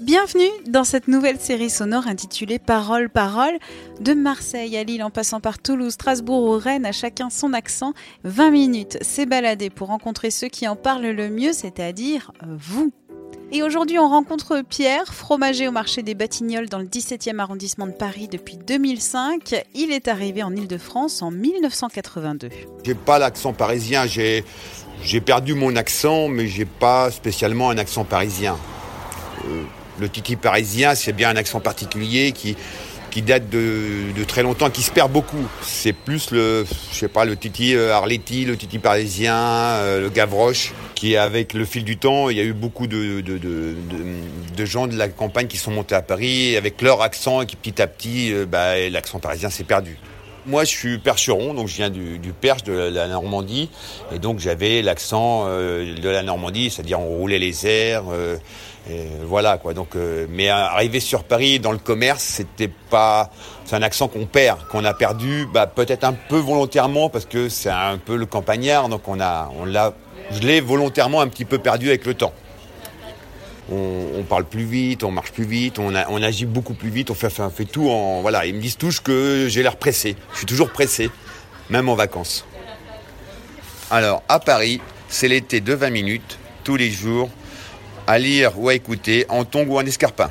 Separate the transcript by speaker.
Speaker 1: Bienvenue dans cette nouvelle série sonore intitulée Parole, Parole. De Marseille à Lille en passant par Toulouse, Strasbourg ou Rennes, à chacun son accent. 20 minutes, c'est balader pour rencontrer ceux qui en parlent le mieux, c'est-à-dire vous. Et aujourd'hui, on rencontre Pierre, fromager au marché des Batignolles dans le 17e arrondissement de Paris depuis 2005. Il est arrivé en Ile-de-France en 1982.
Speaker 2: J'ai pas l'accent parisien, j'ai perdu mon accent, mais j'ai pas spécialement un accent parisien. Euh, le titi parisien, c'est bien un accent particulier qui qui date de, de, très longtemps, qui se perd beaucoup. C'est plus le, je sais pas, le titi euh, Arletty, le titi parisien, euh, le Gavroche, qui avec le fil du temps, il y a eu beaucoup de, de, de, de gens de la campagne qui sont montés à Paris avec leur accent et qui petit à petit, euh, bah, l'accent parisien s'est perdu. Moi, je suis percheron, donc je viens du, Perche, de la Normandie, et donc j'avais l'accent euh, de la Normandie, c'est-à-dire on roulait les airs, euh, voilà quoi. Donc, euh, mais arriver sur Paris dans le commerce, c'était pas, c'est un accent qu'on perd, qu'on a perdu, bah, peut-être un peu volontairement parce que c'est un peu le campagnard, donc on a, on l'a, je l'ai volontairement un petit peu perdu avec le temps on, parle plus vite, on marche plus vite, on, agit beaucoup plus vite, on fait, tout en. Voilà, ils me disent tous que j'ai l'air pressé. Je suis toujours pressé, même en vacances. Alors, à Paris, c'est l'été de 20 minutes, tous les jours, à lire ou à écouter en tongs ou en escarpin.